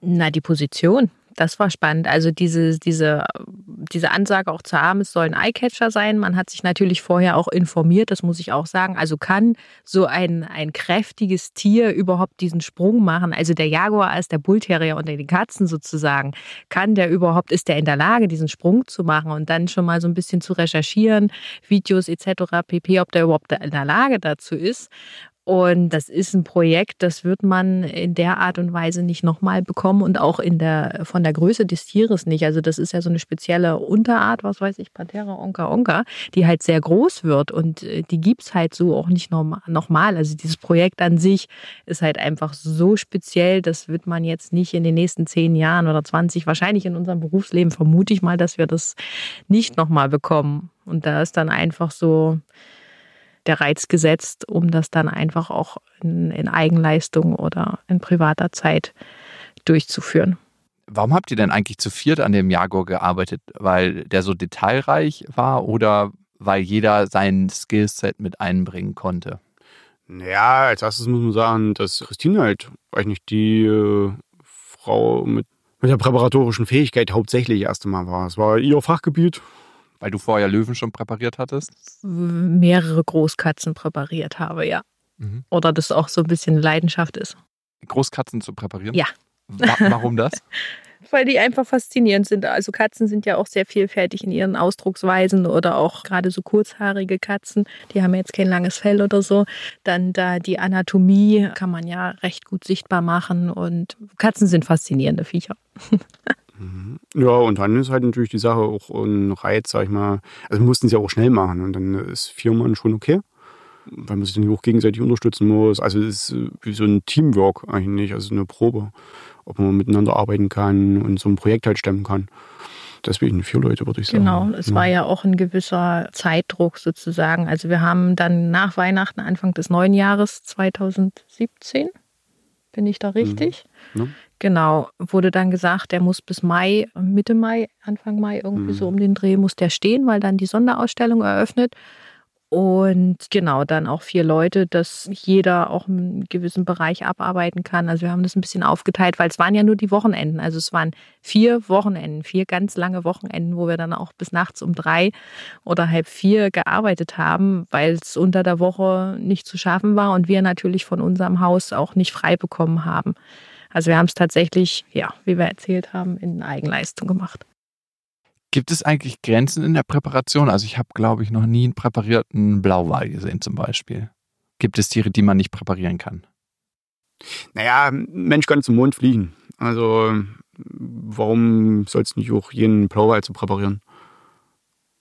Na, die Position das war spannend. Also diese, diese, diese Ansage auch zu haben, es soll ein Eyecatcher sein. Man hat sich natürlich vorher auch informiert, das muss ich auch sagen. Also kann so ein, ein kräftiges Tier überhaupt diesen Sprung machen? Also der Jaguar als der Bullterrier unter den Katzen sozusagen, kann der überhaupt, ist der in der Lage, diesen Sprung zu machen und dann schon mal so ein bisschen zu recherchieren, Videos etc. pp, ob der überhaupt in der Lage dazu ist. Und das ist ein Projekt, das wird man in der Art und Weise nicht nochmal bekommen und auch in der, von der Größe des Tieres nicht. Also das ist ja so eine spezielle Unterart, was weiß ich, Panthera onca onca, die halt sehr groß wird und äh, die gibt es halt so auch nicht nochmal. Also dieses Projekt an sich ist halt einfach so speziell, das wird man jetzt nicht in den nächsten zehn Jahren oder 20, wahrscheinlich in unserem Berufsleben vermute ich mal, dass wir das nicht nochmal bekommen. Und da ist dann einfach so, der Reiz gesetzt, um das dann einfach auch in, in Eigenleistung oder in privater Zeit durchzuführen. Warum habt ihr denn eigentlich zu viert an dem Jaguar gearbeitet? Weil der so detailreich war oder weil jeder sein Skillset mit einbringen konnte? Ja, als erstes muss man sagen, dass Christine halt eigentlich die äh, Frau mit, mit der präparatorischen Fähigkeit hauptsächlich erst einmal war. Es war ihr Fachgebiet weil du vorher Löwen schon präpariert hattest? Mehrere Großkatzen präpariert habe, ja. Mhm. Oder das auch so ein bisschen Leidenschaft ist. Großkatzen zu präparieren? Ja. Wa warum das? Weil die einfach faszinierend sind. Also Katzen sind ja auch sehr vielfältig in ihren Ausdrucksweisen oder auch gerade so kurzhaarige Katzen, die haben jetzt kein langes Fell oder so. Dann da die Anatomie kann man ja recht gut sichtbar machen und Katzen sind faszinierende Viecher. Mhm. Ja, und dann ist halt natürlich die Sache auch ein Reiz, sag ich mal. Also wir mussten es ja auch schnell machen und dann ist vier Mann schon okay, weil man sich dann auch gegenseitig unterstützen muss. Also es ist wie so ein Teamwork eigentlich, also eine Probe, ob man miteinander arbeiten kann und so ein Projekt halt stemmen kann. Deswegen vier Leute, würde ich sagen. Genau, es ja. war ja auch ein gewisser Zeitdruck sozusagen. Also wir haben dann nach Weihnachten, Anfang des neuen Jahres 2017, bin ich da richtig? Mhm. Ja. Genau, wurde dann gesagt, der muss bis Mai, Mitte Mai, Anfang Mai, irgendwie mhm. so um den Dreh muss der stehen, weil dann die Sonderausstellung eröffnet. Und genau, dann auch vier Leute, dass jeder auch einen gewissen Bereich abarbeiten kann. Also wir haben das ein bisschen aufgeteilt, weil es waren ja nur die Wochenenden. Also es waren vier Wochenenden, vier ganz lange Wochenenden, wo wir dann auch bis nachts um drei oder halb vier gearbeitet haben, weil es unter der Woche nicht zu schaffen war und wir natürlich von unserem Haus auch nicht frei bekommen haben. Also wir haben es tatsächlich, ja, wie wir erzählt haben, in Eigenleistung gemacht. Gibt es eigentlich Grenzen in der Präparation? Also ich habe, glaube ich, noch nie einen präparierten Blauwal gesehen zum Beispiel. Gibt es Tiere, die man nicht präparieren kann? Naja, Mensch kann zum Mond fliegen. Also warum soll es nicht auch jeden Blauwal zu präparieren?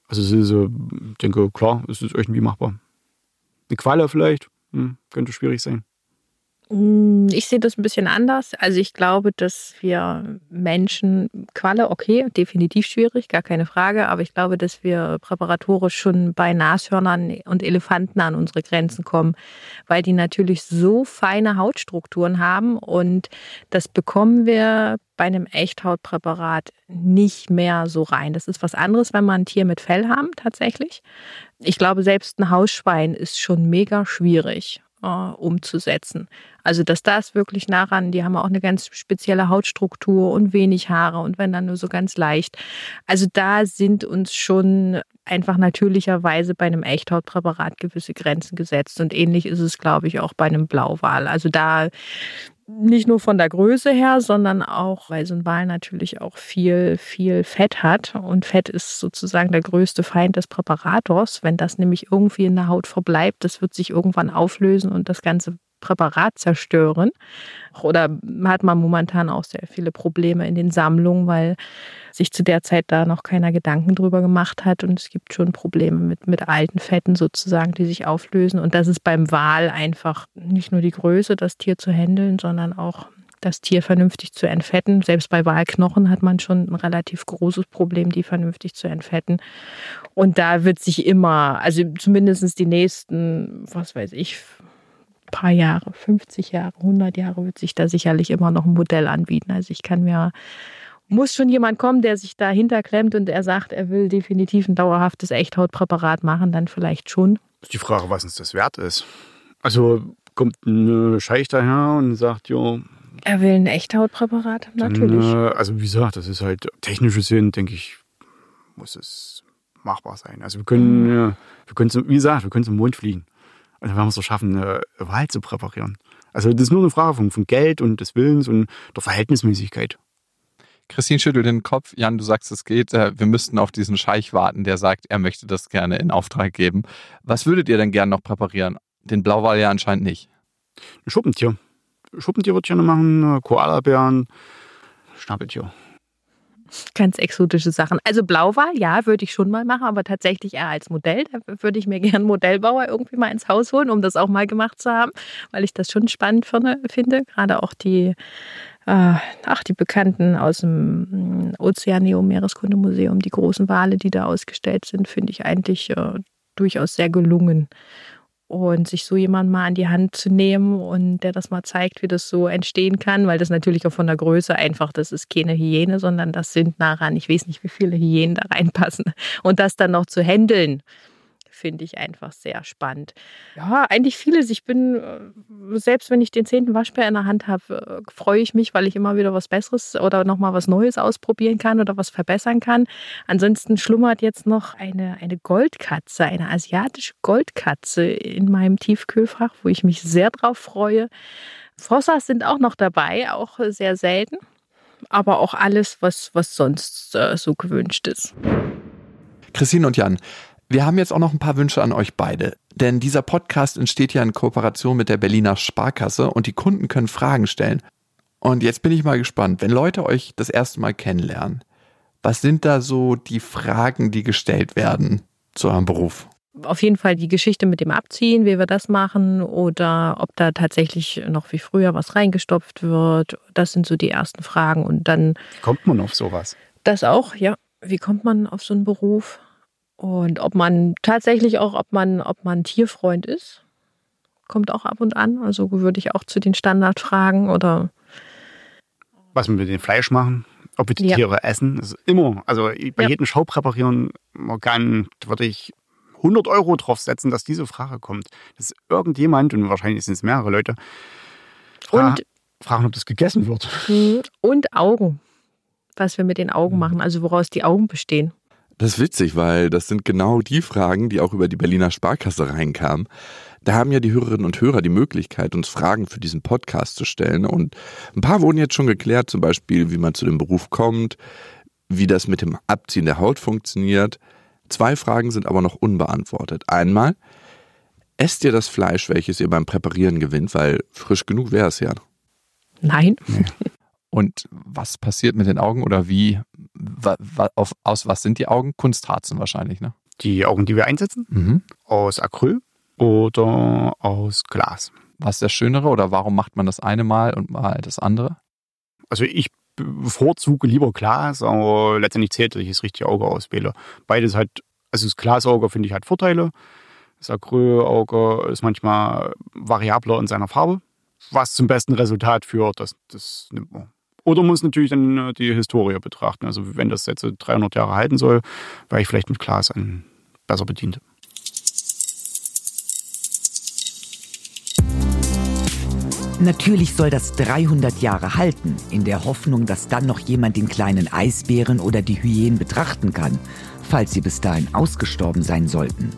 Also es ist, ich denke, klar, es ist irgendwie machbar. Eine Qualle vielleicht, hm, könnte schwierig sein. Hm, ich sehe das ein bisschen anders. Also ich glaube, dass wir Menschen, Qualle, okay, definitiv schwierig, gar keine Frage, aber ich glaube, dass wir präparatorisch schon bei Nashörnern und Elefanten an unsere Grenzen kommen, weil die natürlich so feine Hautstrukturen haben und das bekommen wir bei einem Echthautpräparat nicht mehr so rein. Das ist was anderes, wenn man ein Tier mit Fell haben, tatsächlich. Ich glaube, selbst ein Hausschwein ist schon mega schwierig. Äh, umzusetzen. Also dass das wirklich nah ran, die haben auch eine ganz spezielle Hautstruktur und wenig Haare und wenn dann nur so ganz leicht. Also da sind uns schon einfach natürlicherweise bei einem Echthautpräparat gewisse Grenzen gesetzt und ähnlich ist es, glaube ich, auch bei einem Blauwal. Also da nicht nur von der Größe her, sondern auch, weil so ein Wal natürlich auch viel, viel Fett hat. Und Fett ist sozusagen der größte Feind des Präparators. Wenn das nämlich irgendwie in der Haut verbleibt, das wird sich irgendwann auflösen und das ganze Präparat zerstören. Oder hat man momentan auch sehr viele Probleme in den Sammlungen, weil sich zu der Zeit da noch keiner Gedanken drüber gemacht hat. Und es gibt schon Probleme mit, mit alten Fetten sozusagen, die sich auflösen. Und das ist beim Wal einfach nicht nur die Größe, das Tier zu handeln, sondern auch das Tier vernünftig zu entfetten. Selbst bei Walknochen hat man schon ein relativ großes Problem, die vernünftig zu entfetten. Und da wird sich immer, also zumindest die nächsten, was weiß ich, paar Jahre, 50 Jahre, 100 Jahre wird sich da sicherlich immer noch ein Modell anbieten. Also ich kann mir, muss schon jemand kommen, der sich dahinter klemmt und er sagt, er will definitiv ein dauerhaftes Echthautpräparat machen, dann vielleicht schon. Die Frage, was uns das wert ist. Also kommt ein Scheich daher und sagt, jo. Er will ein Echthautpräparat, natürlich. Dann, äh, also wie gesagt, das ist halt technische Sinn, denke ich, muss es machbar sein. Also wir können, mhm. ja, wir können wie gesagt, wir können zum Mond fliegen. Und dann werden wir es doch schaffen, eine Wahl zu präparieren. Also das ist nur eine Frage von, von Geld und des Willens und der Verhältnismäßigkeit. Christine schüttelt den Kopf. Jan, du sagst, es geht. Äh, wir müssten auf diesen Scheich warten, der sagt, er möchte das gerne in Auftrag geben. Was würdet ihr denn gerne noch präparieren? Den Blauwal ja anscheinend nicht. Ein Schuppentier. Schuppentier würde ich gerne machen, Koalabären, Schnabeltier. Ganz exotische Sachen. Also Blauwal, ja, würde ich schon mal machen, aber tatsächlich eher als Modell. Da würde ich mir einen Modellbauer irgendwie mal ins Haus holen, um das auch mal gemacht zu haben, weil ich das schon spannend finde. Gerade auch die, äh, ach, die Bekannten aus dem mm, Ozeaneo Meereskundemuseum, die großen Wale, die da ausgestellt sind, finde ich eigentlich äh, durchaus sehr gelungen und sich so jemand mal an die Hand zu nehmen und der das mal zeigt, wie das so entstehen kann, weil das natürlich auch von der Größe einfach, das ist keine Hyäne, sondern das sind nah ran, ich weiß nicht, wie viele Hyänen da reinpassen. Und das dann noch zu handeln finde ich einfach sehr spannend. Ja, eigentlich vieles. Ich bin, äh, selbst wenn ich den zehnten Waschbär in der Hand habe, äh, freue ich mich, weil ich immer wieder was Besseres oder nochmal was Neues ausprobieren kann oder was verbessern kann. Ansonsten schlummert jetzt noch eine, eine Goldkatze, eine asiatische Goldkatze in meinem Tiefkühlfach, wo ich mich sehr drauf freue. Fossas sind auch noch dabei, auch sehr selten. Aber auch alles, was, was sonst äh, so gewünscht ist. Christine und Jan, wir haben jetzt auch noch ein paar Wünsche an euch beide. Denn dieser Podcast entsteht ja in Kooperation mit der Berliner Sparkasse und die Kunden können Fragen stellen. Und jetzt bin ich mal gespannt, wenn Leute euch das erste Mal kennenlernen, was sind da so die Fragen, die gestellt werden zu eurem Beruf? Auf jeden Fall die Geschichte mit dem Abziehen, wie wir das machen oder ob da tatsächlich noch wie früher was reingestopft wird. Das sind so die ersten Fragen. Und dann. Wie kommt man auf sowas? Das auch, ja. Wie kommt man auf so einen Beruf? Und ob man tatsächlich auch, ob man, ob man Tierfreund ist, kommt auch ab und an. Also würde ich auch zu den Standardfragen oder. Was wir mit dem Fleisch machen, ob wir die ja. Tiere essen, das ist immer. Also bei ja. jedem Schaupräparieren Organ würde ich 100 Euro draufsetzen, dass diese Frage kommt. Dass irgendjemand, und wahrscheinlich sind es mehrere Leute, fra und, fragen, ob das gegessen wird. Mhm. Und Augen. Was wir mit den Augen mhm. machen, also woraus die Augen bestehen. Das ist witzig, weil das sind genau die Fragen, die auch über die Berliner Sparkasse reinkamen. Da haben ja die Hörerinnen und Hörer die Möglichkeit, uns Fragen für diesen Podcast zu stellen. Und ein paar wurden jetzt schon geklärt, zum Beispiel, wie man zu dem Beruf kommt, wie das mit dem Abziehen der Haut funktioniert. Zwei Fragen sind aber noch unbeantwortet. Einmal, esst ihr das Fleisch, welches ihr beim Präparieren gewinnt, weil frisch genug wäre es ja. Nein. Nee. Und was passiert mit den Augen oder wie, auf, aus was sind die Augen? Kunstharzen wahrscheinlich, ne? Die Augen, die wir einsetzen? Mhm. Aus Acryl oder aus Glas. Was ist das Schönere oder warum macht man das eine Mal und mal das andere? Also ich bevorzuge lieber Glas, aber letztendlich zählt, dass ich das richtige Auge auswähle. Beides hat, also das Glasauge finde ich hat Vorteile. Das Acrylauge ist manchmal variabler in seiner Farbe, was zum besten Resultat führt. Das, das nimmt man oder muss natürlich dann äh, die Historie betrachten. Also wenn das jetzt 300 Jahre halten soll, wäre ich vielleicht mit Glas besser bedient. Natürlich soll das 300 Jahre halten, in der Hoffnung, dass dann noch jemand den kleinen Eisbären oder die Hyänen betrachten kann, falls sie bis dahin ausgestorben sein sollten.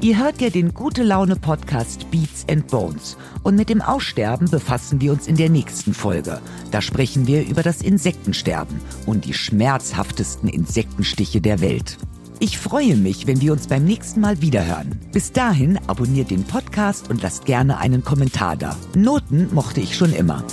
Ihr hört ja den Gute Laune Podcast Beats and Bones und mit dem Aussterben befassen wir uns in der nächsten Folge. Da sprechen wir über das Insektensterben und die schmerzhaftesten Insektenstiche der Welt. Ich freue mich, wenn wir uns beim nächsten Mal wiederhören. Bis dahin abonniert den Podcast und lasst gerne einen Kommentar da. Noten mochte ich schon immer.